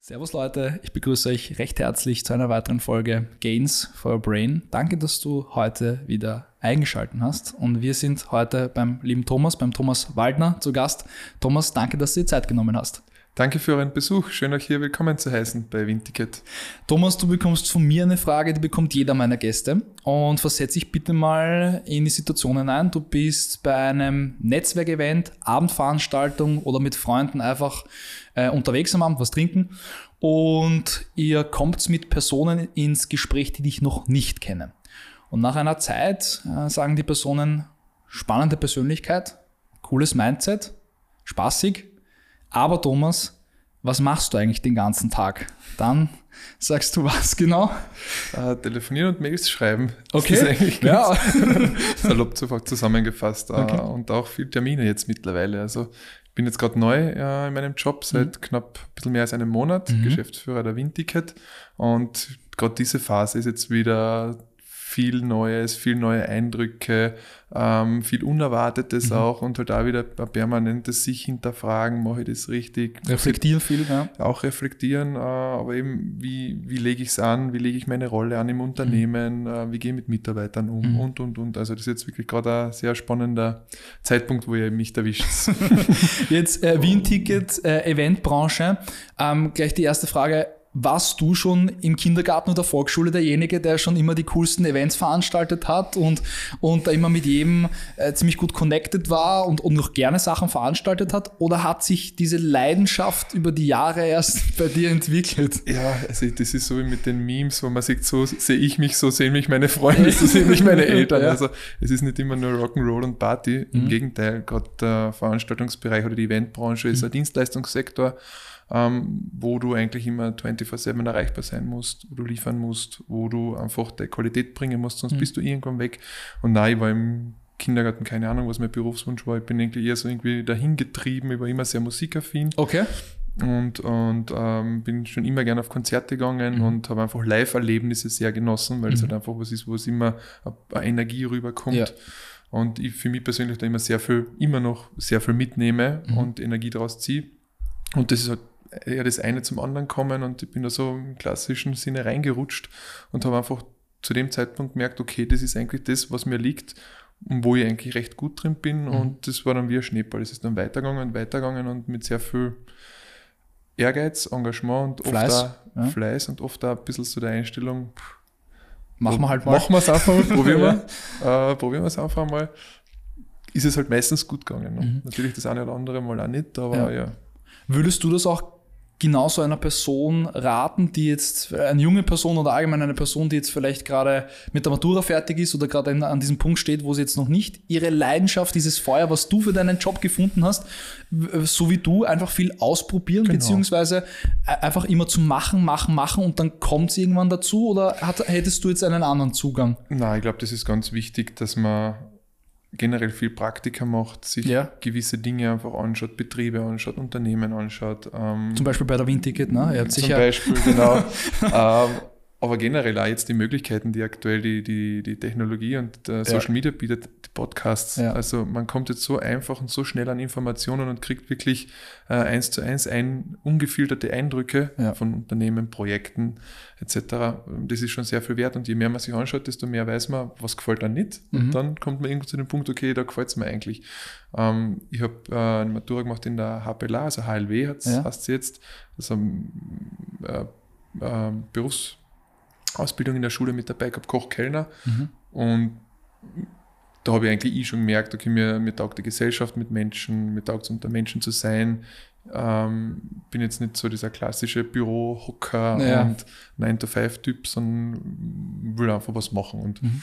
Servus Leute, ich begrüße euch recht herzlich zu einer weiteren Folge Gains for Your Brain. Danke, dass du heute wieder eingeschaltet hast und wir sind heute beim lieben Thomas, beim Thomas Waldner zu Gast. Thomas, danke, dass du dir Zeit genommen hast. Danke für euren Besuch. Schön, euch hier willkommen zu heißen bei Windticket. Thomas, du bekommst von mir eine Frage, die bekommt jeder meiner Gäste. Und versetz dich bitte mal in die Situation hinein. Du bist bei einem Netzwerkevent, Abendveranstaltung oder mit Freunden einfach äh, unterwegs am Abend was trinken. Und ihr kommt mit Personen ins Gespräch, die dich noch nicht kennen. Und nach einer Zeit äh, sagen die Personen, spannende Persönlichkeit, cooles Mindset, spaßig, aber Thomas, was machst du eigentlich den ganzen Tag? Dann sagst du was genau? Äh, telefonieren und Mails schreiben. Okay. Das ist eigentlich ja. salopp zusammengefasst. Äh, Okay. Und auch viel Termine jetzt mittlerweile. Also ich bin jetzt gerade neu äh, in meinem Job seit knapp ein bisschen mehr als einem Monat, Mhm. Geschäftsführer der Windticket. Und gerade diese Phase ist jetzt wieder viel Neues, viel neue Eindrücke, ähm, viel Unerwartetes Mhm. auch und halt da wieder ein permanentes sich hinterfragen, mache ich das richtig, Reflektieren viel, ja. auch reflektieren, äh, aber eben, wie, wie lege ich es an, wie lege ich meine Rolle an im Unternehmen, äh, wie gehe ich mit Mitarbeitern um Mhm. und, und, und. Also das ist jetzt wirklich gerade ein sehr spannender Zeitpunkt, wo ihr mich erwischt. Jetzt äh, Wien-Ticket, äh, Eventbranche. Ähm, gleich die erste Frage. Warst du schon im Kindergarten oder Volksschule derjenige, der schon immer die coolsten Events veranstaltet hat und, und da immer mit jedem äh, ziemlich gut connected war und, und noch gerne Sachen veranstaltet hat? Oder hat sich diese Leidenschaft über die Jahre erst bei dir entwickelt? ja, also das ist so wie mit den Memes, wo man sieht, so sehe ich mich, so sehen mich meine Freunde, so sehen mich meine Eltern. Ja. Also es ist nicht immer nur Rock'n'Roll und Party. Im Mhm. Gegenteil, gerade der Veranstaltungsbereich oder die Eventbranche ist Mhm. ein Dienstleistungssektor, ähm, wo du eigentlich immer 24-7 erreichbar sein musst, wo du liefern musst, wo du einfach die Qualität bringen musst, sonst Mhm. bist du irgendwann weg. Und nein, ich war im Kindergarten, keine Ahnung, was mein Berufswunsch war. Ich bin irgendwie eher so irgendwie dahin getrieben, ich war immer sehr musikaffin Okay. und, und ähm, bin schon immer gerne auf Konzerte gegangen Mhm. und habe einfach Live-Erlebnisse sehr genossen, weil es Mhm. halt einfach was ist, wo es immer eine Energie rüberkommt. Ja. Und ich für mich persönlich da immer sehr viel, immer noch sehr viel mitnehme Mhm. und Energie daraus ziehe. Und das ist halt eher das eine zum anderen kommen und ich bin da so im klassischen Sinne reingerutscht und habe einfach zu dem Zeitpunkt gemerkt, okay, das ist eigentlich das, was mir liegt und wo ich eigentlich recht gut drin bin. Mhm. Und das war dann wie ein Schneeball. Es ist dann weitergegangen und weitergegangen und mit sehr viel Ehrgeiz, Engagement und Fleiß, oft auch ja. Fleiß und oft auch ein bisschen so der Einstellung, Machen wir halt mal. Machen wir es einfach mal, probieren wir. äh, probieren wir es einfach mal. Ist es halt meistens gut gegangen. Ne? Mhm. Natürlich das eine oder andere Mal auch nicht, aber Ja. ja. Würdest du das auch genauso einer Person raten, die jetzt, eine junge Person oder allgemein eine Person, die jetzt vielleicht gerade mit der Matura fertig ist oder gerade an diesem Punkt steht, wo sie jetzt noch nicht ihre Leidenschaft, dieses Feuer, was du für deinen Job gefunden hast, so wie du, einfach viel ausprobieren, Genau. beziehungsweise äh, einfach immer zu machen, machen, machen und dann kommt es irgendwann dazu oder hat, hättest du jetzt einen anderen Zugang? Nein, ich glaube, das ist ganz wichtig, dass man generell viel Praktika macht, sich Ja. gewisse Dinge einfach anschaut, Betriebe anschaut, Unternehmen anschaut. Ähm, Zum Beispiel bei der Windticket, ne? Habt Zum sicher, Beispiel, genau. ähm, aber generell auch jetzt die Möglichkeiten, die aktuell die, die, die Technologie und äh, Social Media bietet, die Podcasts. Ja. Also man kommt jetzt so einfach und so schnell an Informationen und kriegt wirklich äh, eins zu eins ein, ungefilterte Eindrücke Ja. von Unternehmen, Projekten etc. Das ist schon sehr viel wert und je mehr man sich anschaut, desto mehr weiß man, was gefällt einem nicht. Mhm. Und dann kommt man irgendwo zu dem Punkt, okay, da gefällt es mir eigentlich. Ähm, ich habe äh, eine Matura gemacht in der HPLA, also HLW Ja. heißt sie jetzt. Also äh, äh, Berufsausbildung in der Schule mit dabei gehabt, Koch, Kellner. Mhm. Und da habe ich eigentlich eh schon gemerkt, okay, mir, mir taugt die Gesellschaft mit Menschen, mir taugt es unter Menschen zu sein. Ähm, bin jetzt nicht so dieser klassische Bürohocker Ja. und 9-to-5-Typ, sondern will einfach was machen. Und Mhm.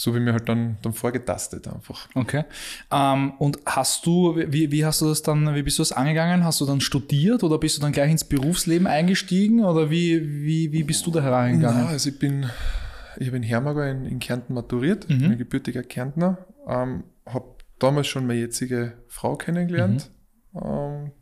So wie mir halt dann, dann vorgetastet einfach. Okay. Ähm, und hast du, wie, wie hast du das dann, wie bist du das angegangen? Hast du dann studiert oder bist du dann gleich ins Berufsleben eingestiegen oder wie, wie, wie bist du da herangegangen? also ich bin, ich habe in Hermagor in, in Kärnten maturiert, Mhm. bin ein gebürtiger Kärntner, ähm, habe damals schon meine jetzige Frau kennengelernt. Ähm,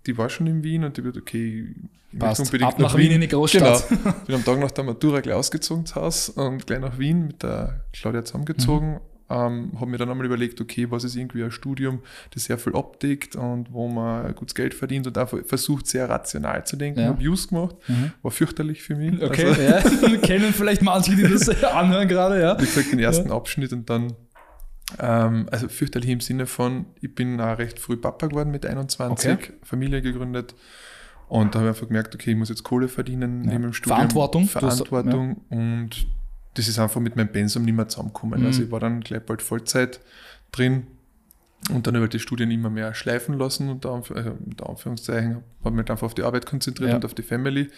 die war schon in Wien und die wird, okay, ich Passt. unbedingt Ab nach Wien in die Großstadt. Genau. Bin am Tag nach der Matura gleich ausgezogen zu Hause und gleich nach Wien mit der Claudia zusammengezogen. Ähm, habe mir dann einmal überlegt, okay, was ist irgendwie ein Studium, das sehr viel abdeckt und wo man gutes Geld verdient und einfach versucht, sehr rational zu denken. Ja. Habe Use gemacht, Mhm. war fürchterlich für mich. Okay, Also, ja. kennen vielleicht manche, die das anhören gerade, ja. wie gesagt, den ersten Abschnitt und dann, ähm, also fürchterlich im Sinne von, ich bin auch recht früh Papa geworden mit 21, Okay. Familie gegründet und da habe ich einfach gemerkt, okay, ich muss jetzt Kohle verdienen Ja. neben dem Studium. Verantwortung. Du hast- Verantwortung und das ist einfach mit meinem Pensum nicht mehr zusammengekommen. Mhm. Also ich war dann gleich bald Vollzeit drin und dann habe ich die Studien immer mehr schleifen lassen unter, Anf äh, unter Anführungszeichen, habe mich einfach auf die Arbeit konzentriert Ja. und auf die Family.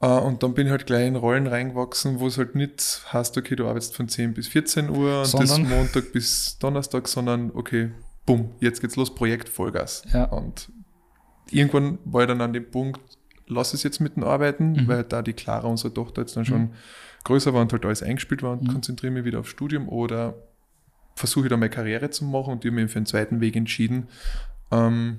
Äh, und dann bin ich halt gleich in Rollen reingewachsen, wo es halt nicht heißt, okay, du arbeitest von 10 bis 14 Uhr und das Sondern- Montag bis Donnerstag, sondern okay, bumm, jetzt geht's los, Projekt Vollgas. Ja. Und irgendwann war ich dann an dem Punkt, lass es jetzt mit dem Arbeiten, Mhm. weil da die Clara, unsere Tochter, jetzt dann schon größer war und halt alles eingespielt war und Mhm. konzentriere mich wieder aufs Studium oder versuche ich da meine Karriere zu machen und die haben mich für einen zweiten Weg entschieden. Ähm,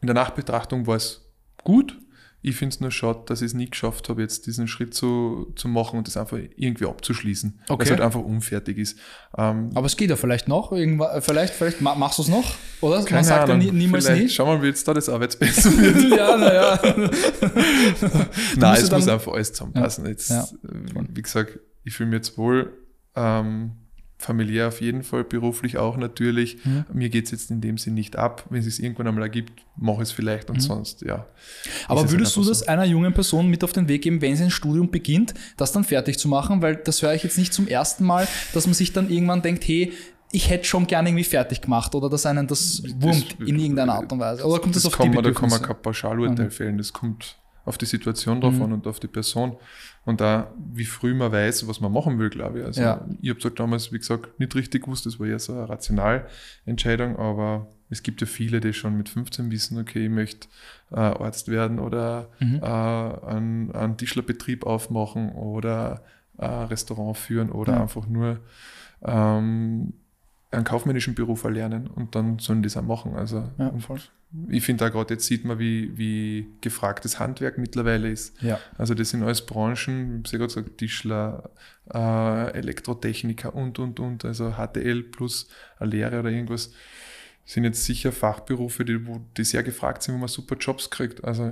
in der Nachbetrachtung war es gut. Ich finde es nur schade, dass ich es nie geschafft habe, jetzt diesen Schritt zu, zu machen und das einfach irgendwie abzuschließen. Weil Okay. es halt einfach unfertig ist. Ähm, Aber es geht ja vielleicht noch. Irgendwann, vielleicht, vielleicht ma- machst du es noch, oder? keine Man sagt Ahnung. ja nie, niemals Vielleicht nie. Schauen wir mal, wie jetzt da das Arbeitsbesser wird. ja, naja. Nein, es muss einfach alles zusammenpassen. Jetzt, Ja. äh, wie gesagt, ich fühle mich jetzt wohl. Ähm, familiär auf jeden Fall, beruflich auch natürlich. Mhm. Mir geht es jetzt in dem Sinn nicht ab. Wenn es es irgendwann einmal ergibt, mache ich es vielleicht und Mhm. sonst, ja. Aber würdest du das einer jungen Person mit auf den Weg geben, wenn sie ein Studium beginnt, das dann fertig zu machen? Weil das höre ich jetzt nicht zum ersten Mal, dass man sich dann irgendwann denkt, hey, ich hätte schon gerne irgendwie fertig gemacht oder dass einen das wurmt in irgendeiner Art und Weise. Oder kommt das, das auf kann die man, da kann man kein Pauschalurteil Mhm. fällen. Das kommt auf die Situation drauf Mhm. an und auf die Person. Und da, wie früh man weiß, was man machen will, glaube ich. Also Ja. ich habe halt damals, wie gesagt, nicht richtig gewusst, das war eher so eine Rationalentscheidung, aber es gibt ja viele, die schon mit 15 wissen, okay, ich möchte äh, Arzt werden oder Mhm. äh, einen, einen Tischlerbetrieb aufmachen oder ein Restaurant führen oder Ja. einfach nur ähm, einen kaufmännischen Beruf erlernen und dann sollen die das auch machen. Also Ja, voll. Ich finde da gerade jetzt sieht man, wie, wie gefragt das Handwerk mittlerweile ist. Ja. Also das sind alles Branchen, ich habe gerade gesagt, Tischler, äh, Elektrotechniker und, und, und, also HTL plus eine Lehre oder irgendwas, sind jetzt sicher Fachberufe, die, wo, die sehr gefragt sind, wo man super Jobs kriegt. Also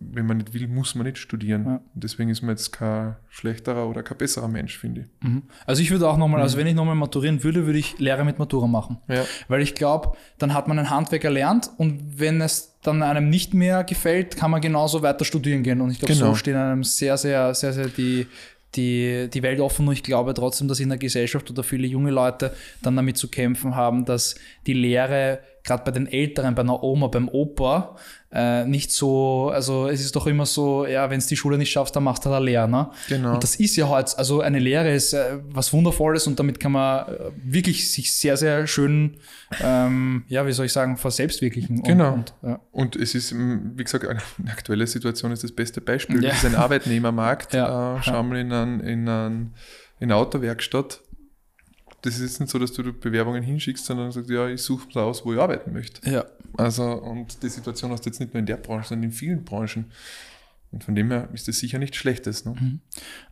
wenn man nicht will, muss man nicht studieren. Ja. Deswegen ist man jetzt kein schlechterer oder kein besserer Mensch, finde ich. Mhm. Also ich würde auch nochmal, also Mhm. wenn ich nochmal maturieren würde, würde ich Lehre mit Matura machen. Ja. Weil ich glaube, dann hat man ein Handwerk erlernt und wenn es dann einem nicht mehr gefällt, kann man genauso weiter studieren gehen. Und ich glaube, Genau. so stehen einem sehr, sehr, sehr, sehr die, die, die Welt offen. Und ich glaube trotzdem, dass in der Gesellschaft oder viele junge Leute dann damit zu kämpfen haben, dass die Lehre gerade bei den Älteren, bei einer Oma, beim Opa, äh, nicht so, also es ist doch immer so, ja, wenn es die Schule nicht schaffst, dann machst du halt eine Lehre. Ne? Genau. Und das ist ja heute, also eine Lehre ist äh, was Wundervolles und damit kann man äh, wirklich sich sehr, sehr schön, ähm, ja, wie soll ich sagen, verselbstwirklichen. Und, Genau. Und, ja. Und es ist, wie gesagt, eine aktuelle Situation ist das beste Beispiel. Ja. Das ist ein Arbeitnehmermarkt. Ja, Äh, schau mal in, ein, in, ein, in eine Autowerkstatt. Das ist jetzt nicht so, dass du Bewerbungen hinschickst, sondern sagst, ja, ich suche mir aus, wo ich arbeiten möchte. ja. Also, und die Situation hast du jetzt nicht nur in der Branche, sondern in vielen Branchen. Und von dem her ist das sicher nichts Schlechtes. Ne?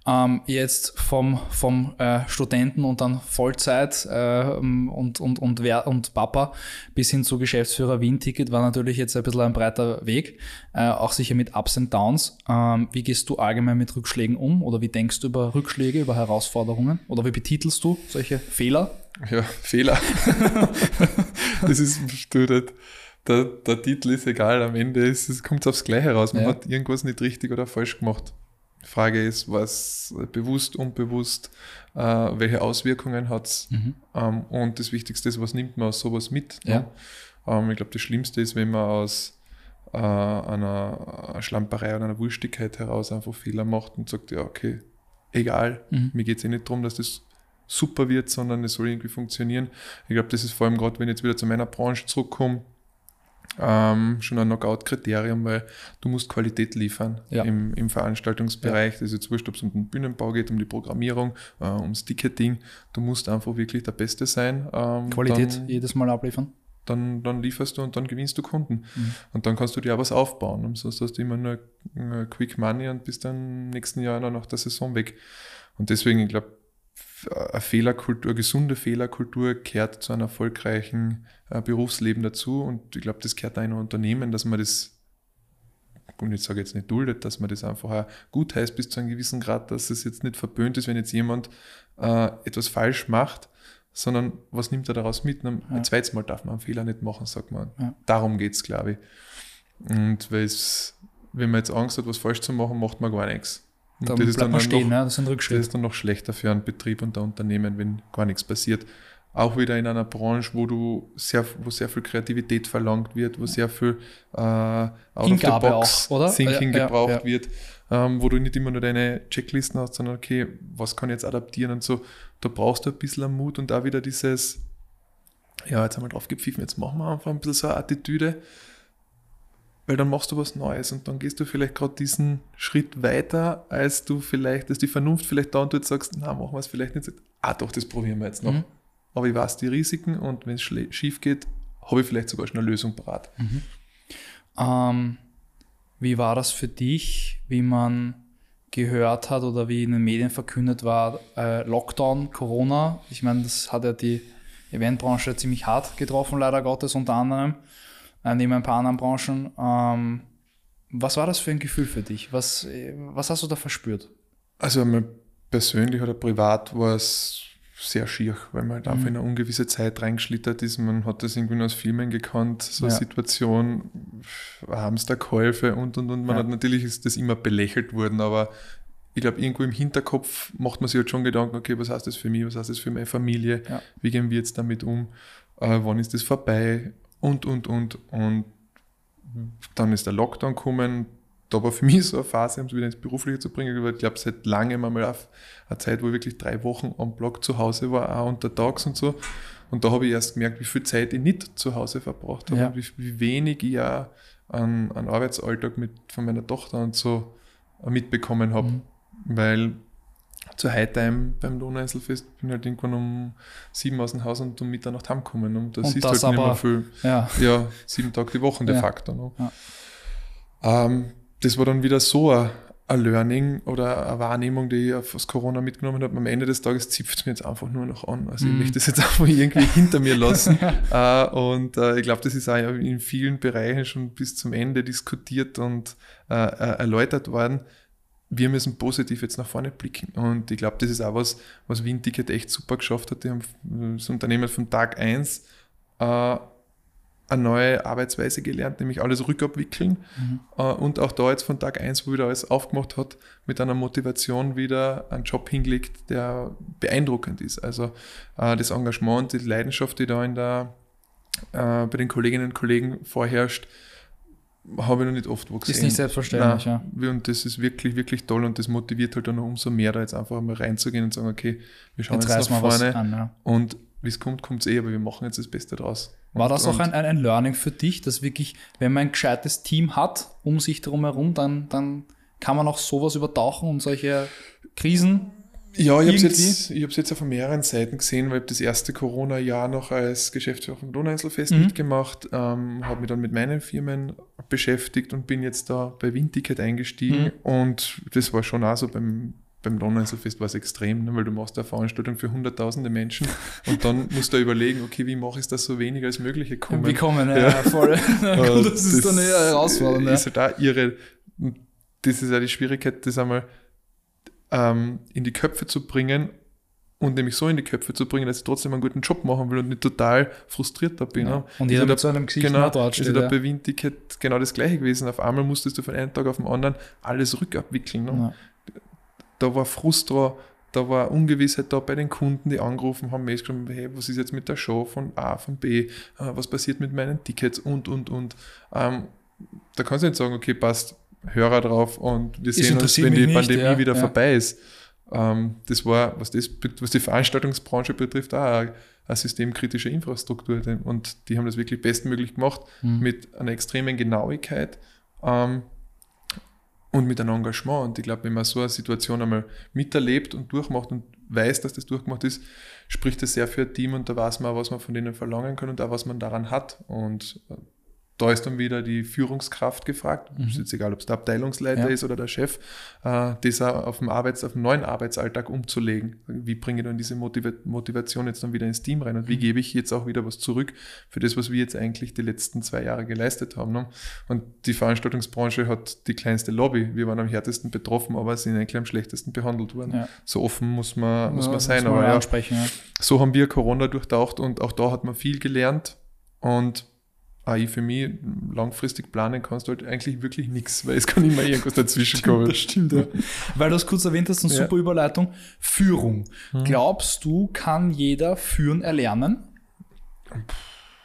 Ähm, jetzt vom, vom äh, Studenten und dann Vollzeit äh, und, und, und, wer, und Papa bis hin zu Geschäftsführer Wien-Ticket war natürlich jetzt ein bisschen ein breiter Weg, äh, auch sicher mit Ups und Downs. Ähm, wie gehst du allgemein mit Rückschlägen um oder wie denkst du über Rückschläge, über Herausforderungen oder wie betitelst du solche Fehler? Ja, Fehler. das ist du, der, der, Titel ist egal, am Ende ist, es kommt aufs Gleiche raus. Man Ja. hat irgendwas nicht richtig oder falsch gemacht. Die Frage ist, was bewusst, unbewusst, äh, welche Auswirkungen hat es? Mhm. Ähm, und das Wichtigste ist, was nimmt man aus sowas mit? Ja. Ne? Ähm, ich glaube, das Schlimmste ist, wenn man aus äh, einer Schlamperei oder einer Wurstigkeit heraus einfach Fehler macht und sagt, ja, okay, egal, Mhm. mir geht es eh nicht darum, dass das super wird, sondern es soll irgendwie funktionieren. Ich glaube, das ist vor allem gerade, wenn ich jetzt wieder zu meiner Branche zurückkomme, ähm, schon ein Knockout-Kriterium, weil du musst Qualität liefern Ja. im, im Veranstaltungsbereich. Das ist jetzt wurscht, ob es um den Bühnenbau geht, um die Programmierung, äh, ums Ticketing. Du musst einfach wirklich der Beste sein. Ähm, Qualität Dann, jedes Mal abliefern. dann, dann lieferst du und dann gewinnst du Kunden. Mhm. Und dann kannst du dir auch was aufbauen. Und sonst hast du immer nur äh, Quick Money und bist dann im nächsten Jahr noch nach der Saison weg. Und deswegen, ich glaube, eine Fehlerkultur, gesunde Fehlerkultur gehört zu einem erfolgreichen äh, Berufsleben dazu. Und ich glaube, das gehört auch in ein Unternehmen, dass man das, und ich sage jetzt nicht duldet, dass man das einfach auch gut heißt bis zu einem gewissen Grad, dass es jetzt nicht verböhnt ist, wenn jetzt jemand äh, etwas falsch macht, sondern was nimmt er daraus mit? Ein, ja. zweites Mal darf man einen Fehler nicht machen, sagt man. Ja. Darum geht es, glaube ich. Und wenn man jetzt Angst hat, was falsch zu machen, macht man gar nichts. Und da das ist dann man stehen, noch, ne? das, ist das ist dann noch schlechter für einen Betrieb und ein Unternehmen, wenn gar nichts passiert. Auch wieder in einer Branche, wo du sehr, wo sehr viel Kreativität verlangt wird, wo sehr viel äh, out Hingabe of the box auch, oder? Thinking ja, gebraucht ja. wird, ähm, wo du nicht immer nur deine Checklisten hast, sondern okay, was kann ich jetzt adaptieren und so. Da brauchst du ein bisschen Mut und da wieder dieses, ja, jetzt haben wir drauf gepfiffen, jetzt machen wir einfach ein bisschen so eine Attitüde weil dann machst du was Neues und dann gehst du vielleicht gerade diesen Schritt weiter, als du vielleicht, dass die Vernunft vielleicht da und du sagst, na, machen wir es vielleicht nicht. Ah, doch, das probieren wir jetzt noch. Mhm. Aber ich weiß die Risiken und wenn es schief geht, habe ich vielleicht sogar schon eine Lösung parat. Mhm. Ähm, wie war das für dich, wie man gehört hat oder wie in den Medien verkündet war, äh, Lockdown, Corona? Ich meine, das hat ja die Eventbranche ziemlich hart getroffen, leider Gottes unter anderem neben ein paar anderen Branchen. Ähm, was war das für ein Gefühl für dich? Was, was hast du da verspürt? Also persönlich oder privat war es sehr schier, weil man halt mhm. einfach in eine ungewisse Zeit reingeschlittert ist. Man hat das irgendwie nur aus Filmen gekannt, so eine ja. Situation, Hamsterkäufe und und und. Man ja. hat natürlich ist das immer belächelt worden, aber ich glaube, irgendwo im Hinterkopf macht man sich halt schon Gedanken, okay, was heißt das für mich, was heißt das für meine Familie, ja. wie gehen wir jetzt damit um, äh, wann ist das vorbei, und, und, und. Und dann ist der Lockdown gekommen. Da war für mich so eine Phase, um es wieder ins Berufliche zu bringen. Ich glaube, seit langem einmal auf eine Zeit, wo ich wirklich drei Wochen am Block zu Hause war, auch untertags und so. Und da habe ich erst gemerkt, wie viel Zeit ich nicht zu Hause verbracht habe, ja. wie, wie, wenig ich ja an, an Arbeitsalltag mit, von meiner Tochter und so mitbekommen habe. Mhm. Weil zur Hightime beim Lohneinselfest bin halt irgendwann um sieben aus dem Haus und um Mitternacht heimgekommen. Und das ist halt aber, nicht mehr viel. Ja. ja, sieben Tage die Woche de facto. Ne? Ja. Ähm, das war dann wieder so ein, ein Learning oder eine Wahrnehmung, die ich aus Corona mitgenommen habe. Am Ende des Tages zipft es mir jetzt einfach nur noch an. Also mm. ich mhm. möchte das jetzt einfach irgendwie hinter mir lassen. äh, und äh, ich glaube, das ist auch in vielen Bereichen schon bis zum Ende diskutiert und äh, äh erläutert worden wir müssen positiv jetzt nach vorne blicken. Und ich glaube, das ist auch was, was Winticket echt super geschafft hat. Die haben das Unternehmen von Tag 1 äh, eine neue Arbeitsweise gelernt, nämlich alles rückabwickeln. Mhm. Äh, und auch da jetzt von Tag 1, wo wieder alles aufgemacht hat, mit einer Motivation wieder einen Job hingelegt, der beeindruckend ist. Also äh, das Engagement, die Leidenschaft, die da in der, äh, bei den Kolleginnen und Kollegen vorherrscht, habe ich noch nicht oft wo gesehen. Ist nicht selbstverständlich, Nein, ja. Und das ist wirklich, wirklich toll und das motiviert halt dann noch umso mehr, da jetzt einfach mal reinzugehen und sagen, okay, wir schauen jetzt, jetzt nach vorne an, ja. und wie es kommt, kommt es eh, aber wir machen jetzt das Beste draus. War das auch ein, ein, ein Learning für dich, dass wirklich, wenn man ein gescheites Team hat um sich drum herum, dann, dann kann man auch sowas übertauchen und solche Krisen ja, ich habe es jetzt, jetzt auf mehreren Seiten gesehen, weil ich das erste Corona-Jahr noch als Geschäftsführer vom Donauinselfest mhm. mitgemacht, ähm, habe mich dann mit meinen Firmen beschäftigt und bin jetzt da bei Windticket eingestiegen mhm. und das war schon auch so beim, beim Donauinselfest war es extrem, ne, weil du machst eine Veranstaltung für hunderttausende Menschen und dann musst du überlegen, okay, wie mache ich das so wenig als möglich kommen? Wie kommen, ja, ja. voll. das, das ist dann eine Herausforderung. Ist halt auch ihre, das ist ja die Schwierigkeit, das einmal ähm, in die Köpfe zu bringen und nämlich so in die Köpfe zu bringen, dass ich trotzdem einen guten Job machen will und nicht total frustriert da bin. Ja. Und jeder mit so einem Gesicht genau, dort steht. Ist ja bei Windticket genau das gleiche gewesen. Auf einmal musstest du von einem Tag auf den anderen alles rückabwickeln. Ne? Ja. Da war Frust da, da war Ungewissheit da bei den Kunden, die angerufen haben, mir geschrieben, hey, was ist jetzt mit der Show von A, von B, äh, was passiert mit meinen Tickets und, und, und. Ähm, da kannst du nicht sagen, okay, passt, Hörer drauf und wir sehen uns, wenn die nicht, Pandemie ja, wieder ja. vorbei ist. Ähm, das war, was, das, was die Veranstaltungsbranche betrifft, auch eine, eine systemkritische Infrastruktur. Und die haben das wirklich bestmöglich gemacht mhm. mit einer extremen Genauigkeit ähm, und mit einem Engagement. Und ich glaube, wenn man so eine Situation einmal miterlebt und durchmacht und weiß, dass das durchgemacht ist, spricht das sehr für ein Team und da weiß man, was man von denen verlangen kann und auch was man daran hat. Und äh, da ist dann wieder die Führungskraft gefragt, mhm. ist jetzt egal, ob es der Abteilungsleiter ja. ist oder der Chef, äh, das auf dem Arbeits-, auf dem neuen Arbeitsalltag umzulegen. Wie bringe ich dann diese Motiva Motivation jetzt dann wieder ins Team rein und wie mhm. gebe ich jetzt auch wieder was zurück für das, was wir jetzt eigentlich die letzten zwei Jahre geleistet haben. Ne? Und die Veranstaltungsbranche hat die kleinste Lobby. Wir waren am härtesten betroffen, aber sind eigentlich am schlechtesten behandelt worden. Ja. So offen muss man, muss man sein. Muss man aber ja, so haben wir Corona durchtaucht und auch da hat man viel gelernt und AI für mich langfristig planen kannst du halt eigentlich wirklich nichts, weil es kann immer irgendwas dazwischen kommen. Das stimmt, ja. Weil du es kurz erwähnt hast, eine ja. super Überleitung. Führung. Mhm. Glaubst du, kann jeder führen erlernen?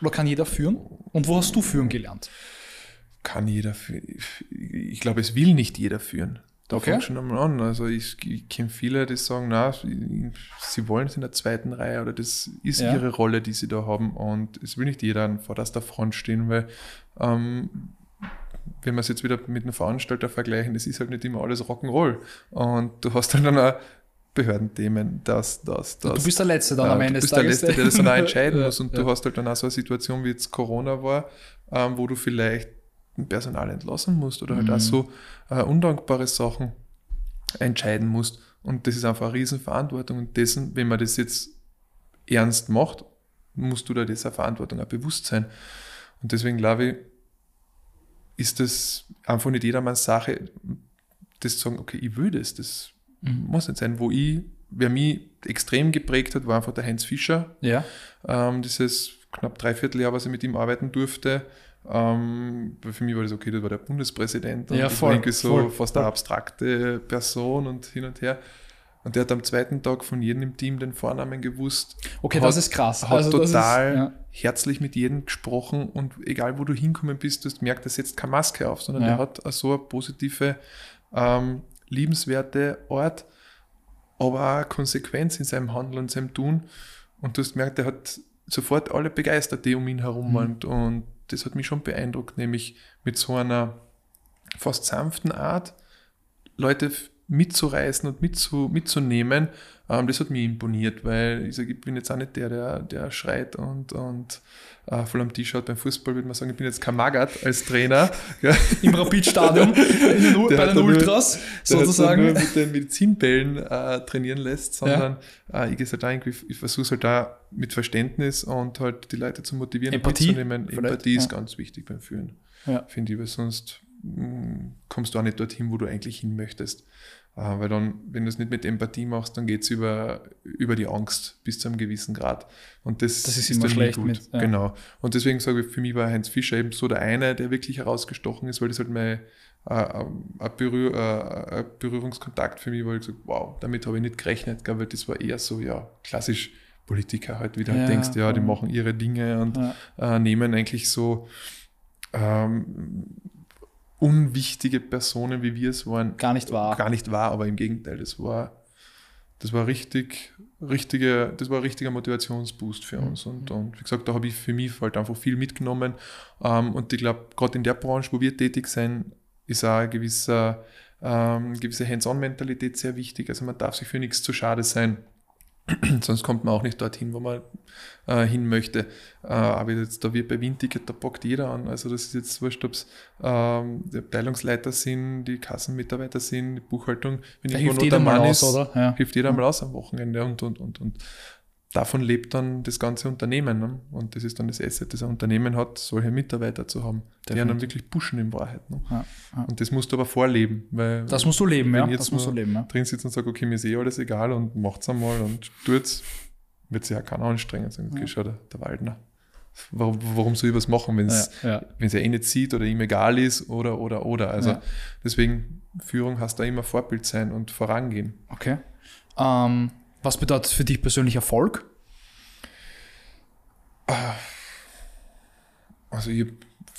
Oder kann jeder führen? Und wo hast du führen gelernt? Kann jeder führen. Ich glaube, es will nicht jeder führen. Da okay. fängt schon einmal an. Also ich, ich kenne viele, die sagen, na, sie wollen es in der zweiten Reihe oder das ist ja. ihre Rolle, die sie da haben. Und es will nicht jeder an vorderster Front stehen, weil ähm, wenn wir es jetzt wieder mit einem Veranstalter vergleichen, das ist halt nicht immer alles Rock'n'Roll. Und du hast halt dann auch Behördenthemen, das, das, das. Du bist der Letzte dann am Ende des Tages. Du bist der Letzte, der das dann auch entscheiden muss. Und ja. du hast halt dann auch so eine Situation, wie jetzt Corona war, ähm, wo du vielleicht Personal entlassen musst oder halt mhm. auch so äh, undankbare Sachen entscheiden musst. Und das ist einfach eine Riesenverantwortung. Und dessen, wenn man das jetzt ernst macht, musst du da dieser Verantwortung auch bewusst sein. Und deswegen glaube ich, ist das einfach nicht jedermanns Sache, das zu sagen, okay, ich will das, das mhm. muss nicht sein. Wo ich, wer mich extrem geprägt hat, war einfach der Heinz Fischer. Ja. Ähm, dieses knapp dreiviertel Jahr, was ich mit ihm arbeiten durfte, ähm, für mich war das okay, das war der Bundespräsident und ja, voll, irgendwie so voll, fast voll. eine abstrakte Person und hin und her. Und der hat am zweiten Tag von jedem im Team den Vornamen gewusst. Okay, hat, das ist krass. Hat also total ist, ja. herzlich mit jedem gesprochen und egal wo du hinkommen bist, du hast gemerkt, er setzt keine Maske auf, sondern ja. er hat so eine positive, ähm, liebenswerte Art, aber auch Konsequenz in seinem Handeln und seinem Tun. Und du hast gemerkt, er hat sofort alle begeistert, die um ihn herum mhm. waren. Und das hat mich schon beeindruckt, nämlich mit so einer fast sanften Art. Leute mitzureißen und mitzu, mitzunehmen, ähm, das hat mich imponiert, weil ich sage, ich bin jetzt auch nicht der, der, der schreit und, und äh, voll am T-Shirt beim Fußball würde man sagen, ich bin jetzt kein Magat als Trainer. Im Rapid-Stadion, bei den Ultras nur, sozusagen. Nur mit den Medizinbällen äh, trainieren lässt, sondern ja. äh, ich, halt irgendwie, ich versuche es halt da mit Verständnis und halt die Leute zu motivieren Empathie, mitzunehmen. Empathie ist ja. ganz wichtig beim Führen, ja. finde ich, weil sonst mh, mm, kommst du auch nicht dorthin, wo du eigentlich hin möchtest. Äh, weil dann, wenn du es nicht mit Empathie machst, dann geht es über, über die Angst bis zu einem gewissen Grad. Und das, das ist, ist immer schlecht gut. Mit, ja. Genau. Und deswegen sage ich, für mich war Heinz Fischer eben so der eine, der wirklich herausgestochen ist, weil das halt mein äh, ein, Berühr, äh, ein Berührungskontakt für mich war. Ich gesagt, wow, damit habe ich nicht gerechnet, weil das war eher so, ja, klassisch Politiker halt, wie du halt ja, denkst, ja, die machen ihre Dinge und ja. äh, nehmen eigentlich so ähm, unwichtige Personen, wie wir es waren, gar nicht wahr. Gar nicht wahr, aber im Gegenteil, das war, das war richtig, richtige, das war ein richtiger Motivationsboost für uns. Mhm. Und, und wie gesagt, da habe ich für mich halt einfach viel mitgenommen. Ähm, und ich glaube, gerade in der Branche, wo wir tätig sind, ist auch eine gewisse, ähm, gewisse Hands-on-Mentalität sehr wichtig. Also man darf sich für nichts zu schade sein. Sonst kommt man auch nicht dorthin, wo man äh, hin möchte. Äh, aber jetzt da wird bei Windticket, da packt jeder an. Also das ist jetzt wurscht, ob es ähm, die Abteilungsleiter sind, die Kassenmitarbeiter sind, die Buchhaltung. Wenn da hilft jeder mal aus, oder? Ja. Hilft jeder mal aus am Wochenende und, und, und, und davon lebt dann das ganze Unternehmen. Ne? Und das ist dann das Asset, das ein Unternehmen hat, solche Mitarbeiter zu haben, Definitiv. die dann wirklich pushen in Wahrheit. Ne? Ja, ja. Und das musst du aber vorleben. Weil das musst du leben, ja. das musst du leben, ja. drin sitzt und sagt, okay, mir ist eh alles egal und macht's einmal und tut's, wird sich ja keiner anstrengen. Sagen, okay, ja. schau, der, der Waldner. Warum, warum soll ich was machen, wenn es ja, ja. eh nicht sieht oder ihm egal ist oder, oder, oder. Also deswegen, Führung hast da immer Vorbild sein und vorangehen. Okay. Ähm, was bedeutet für dich persönlich Erfolg? Also ich habe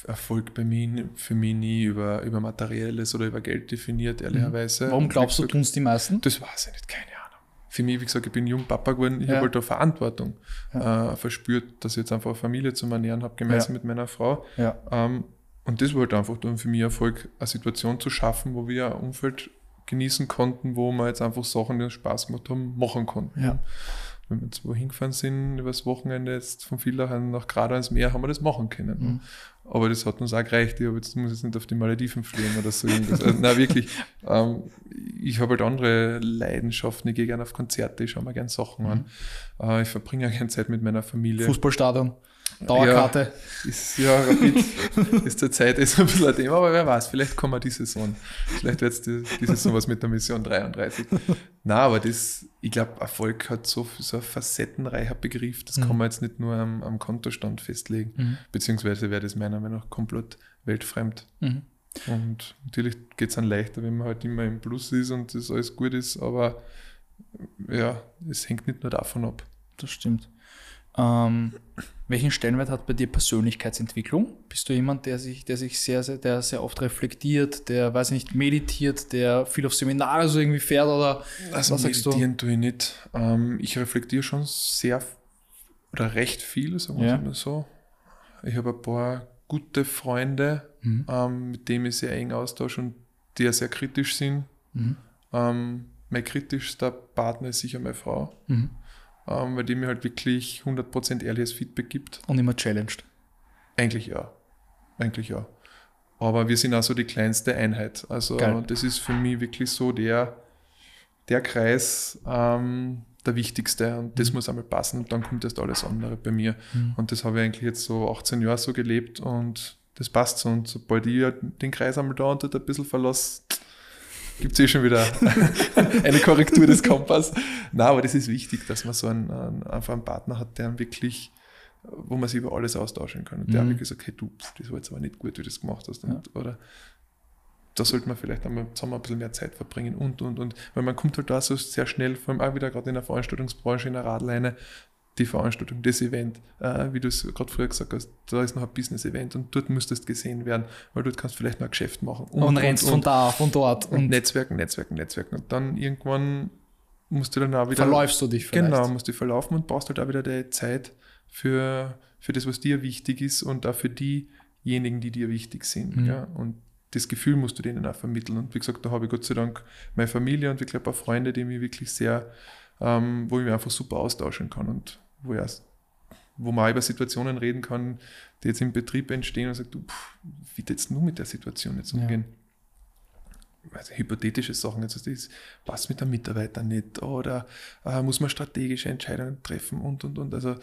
Erfolg bei mir für mich nie über, über Materielles oder über Geld definiert, ehrlicherweise. Mhm. Warum glaubst du, tun es die meisten? Das weiß ich nicht, keine Ahnung. Für mich, wie gesagt, ich bin jung Papa geworden, ich ja. habe halt da Verantwortung ja. äh, verspürt, dass ich jetzt einfach eine Familie zu ernähren habe, gemeinsam ja. mit meiner Frau. Ähm, und das war halt einfach dann für mich Erfolg, eine Situation zu schaffen, wo wir ein Umfeld genießen konnten, wo wir jetzt einfach Sachen, die uns Spaß gemacht haben, machen konnten. Ja. wenn wir jetzt wohin gefahren sind, übers Wochenende jetzt von Villach nach Gradau ins Meer, haben wir das machen können. Mhm. Aber das hat uns auch gereicht. Ich jetzt muss jetzt nicht auf die Malediven fliegen oder so. irgendwas. Also, nein, wirklich. Ähm, ich habe halt andere Leidenschaften. Ich gehe gerne auf Konzerte, ich schaue mir gerne Sachen an. Äh, ich verbringe auch gerne Zeit mit meiner Familie. Fußballstadion, Dauerkarte. Ja, ist, ja, Rapid ist zur Zeit ist ein bisschen ein Thema, aber wer weiß, vielleicht kommen wir die Saison. Vielleicht wird es die, die Saison was mit der Mission 33. Na, aber das, ich glaube, Erfolg hat so, so ein facettenreicher Begriff, das kann man jetzt nicht nur am, am Kontostand festlegen, Mhm. beziehungsweise wäre das meiner Meinung nach komplett weltfremd. Mhm. Und natürlich geht es dann leichter, wenn man halt immer im Plus ist und das alles gut ist, aber ja, es hängt nicht nur davon ab. Das stimmt. Ähm, welchen Stellenwert hat bei dir Persönlichkeitsentwicklung? Bist du jemand, der sich, der sich sehr, sehr, der sehr oft reflektiert, der, weiß ich nicht, meditiert, der viel auf Seminare so irgendwie fährt oder Also was sagst du? meditieren tue ich nicht. Ähm, ich reflektiere schon sehr oder recht viel, sagen wir Ja. es mal so. Ich habe ein paar gute Freunde, Mhm. ähm, mit denen ich sehr eng austausche und die ja sehr kritisch sind. Mhm. Ähm, mein kritischster Partner ist sicher meine Frau, Mhm. Ähm, weil die mir halt wirklich 100% ehrliches Feedback gibt. Und immer challenged. Eigentlich ja. Eigentlich ja. Aber wir sind auch so die kleinste Einheit. Also Geil. das ist für mich wirklich so der, der Kreis, ähm, der wichtigste. Und das muss einmal passen und dann kommt erst alles andere bei mir. Mhm. Und das habe ich eigentlich jetzt so 18 Jahre so gelebt und das passt so. Und sobald ich den Kreis einmal da und ein bisschen verlasse, gibt es eh schon wieder eine Korrektur des Kompass. Na, aber das ist wichtig, dass man so einen, einen, einfach einen Partner hat, der einen wirklich, wo man sich über alles austauschen kann. Und der Mhm. wirklich sagt, hey du, das war jetzt aber nicht gut, wie du das gemacht hast. Und, Oder da sollte man vielleicht einmal zusammen ein bisschen mehr Zeit verbringen und, und, und. Weil man kommt halt da so sehr schnell, vor allem auch wieder gerade in der Veranstaltungsbranche, in der Radleine, die Veranstaltung, das Event, äh, wie du es gerade früher gesagt hast, da ist noch ein Business-Event und dort müsstest gesehen werden, weil dort kannst du vielleicht noch ein Geschäft machen. Und, rennst von da, von dort und, und Netzwerken, Netzwerken, Netzwerken. Und dann irgendwann musst du dann auch wieder. verläufst du dich vielleicht. Genau, musst du verlaufen und brauchst halt auch wieder die Zeit für, für das, was dir wichtig ist und auch für diejenigen, die dir wichtig sind. Mhm. Ja? Und das Gefühl musst du denen auch vermitteln. Und wie gesagt, da habe ich Gott sei Dank meine Familie und wirklich ein paar Freunde, die mich wirklich sehr, ähm, wo ich mich einfach super austauschen kann und wo auch, wo man über Situationen reden kann, die jetzt im Betrieb entstehen und sagt, du, pff, wie jetzt nur mit der Situation jetzt Ja. umgehen. Also hypothetische Sachen, jetzt also das passt mit der Mitarbeiter nicht oder äh, muss man strategische Entscheidungen treffen und und und. Also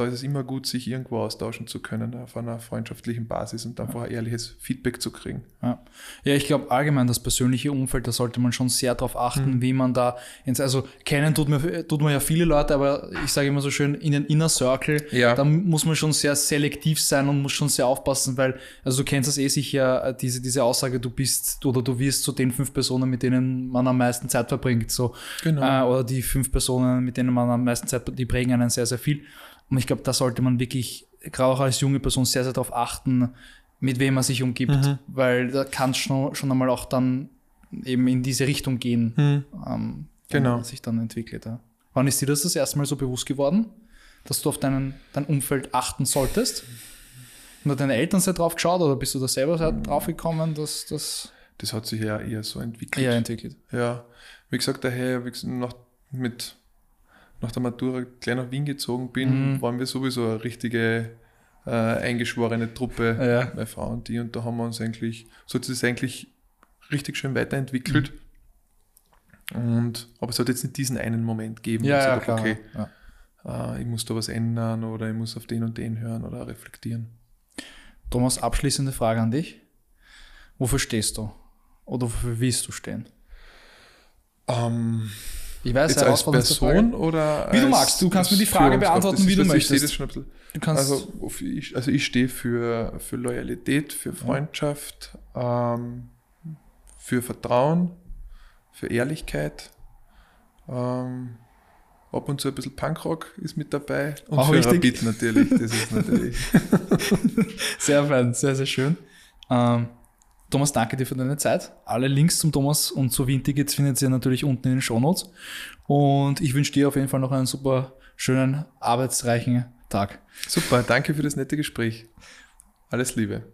da ist es immer gut, sich irgendwo austauschen zu können auf einer freundschaftlichen Basis und einfach ein ehrliches Feedback zu kriegen. Ja, ja ich glaube allgemein das persönliche Umfeld, da sollte man schon sehr darauf achten, Mhm. wie man da ins, also kennen tut man, tut man ja viele Leute, aber ich sage immer so schön, in den Inner Circle, Ja. da muss man schon sehr selektiv sein und muss schon sehr aufpassen, weil, also du kennst das eh sicher, diese, diese Aussage, du bist oder du wirst zu den fünf Personen, mit denen man am meisten Zeit verbringt, so. Genau. Äh, oder die fünf Personen, mit denen man am meisten Zeit, die prägen einen sehr, sehr viel. Und ich glaube, da sollte man wirklich, gerade auch als junge Person, sehr, sehr darauf achten, mit wem man sich umgibt, Mhm. weil da kann es schon, schon einmal auch dann eben in diese Richtung gehen, Hm. ähm, Genau. wenn sich dann entwickelt. Ja. Wann ist dir das das erste Mal so bewusst geworden, dass du auf deinen, dein Umfeld achten solltest? Und hat deine Eltern sehr drauf geschaut oder bist du da selber sehr drauf gekommen, dass das Das hat sich ja eher so entwickelt. eher entwickelt? Ja, wie gesagt, daher, wie gesagt, nach, mit, nach der Matura gleich nach Wien gezogen bin, Mhm. waren wir sowieso eine richtige äh, eingeschworene Truppe, Ja. meine Frau und die, und da haben wir uns eigentlich, so hat es eigentlich richtig schön weiterentwickelt. Und, aber es hat jetzt nicht diesen einen Moment gegeben, wo ich gesagt habe, okay, Ja. äh, ich muss da was ändern oder ich muss auf den und den hören oder reflektieren. Thomas, abschließende Frage an dich. Wofür stehst du? Oder wofür willst du stehen? Ähm, Ich weiß, jetzt als Person oder Wie du magst. Du kannst mir die Frage beantworten, wie du was, Ich sehe möchtest. das schon ein bisschen Du kannst, Also, ich, also ich stehe für, für Loyalität, für Freundschaft, ähm, für Vertrauen, für Ehrlichkeit. Ähm, ab und zu ein bisschen Punkrock ist mit dabei. Und Auch für wichtig. Rapid natürlich. Das ist natürlich. Sehr fein, sehr, sehr schön. Ähm, Thomas, danke dir für deine Zeit. Alle Links zum Thomas und zu Wien-Tickets findet ihr natürlich unten in den Shownotes. Und ich wünsche dir auf jeden Fall noch einen super schönen, arbeitsreichen Tag. Super, danke für das nette Gespräch. Alles Liebe.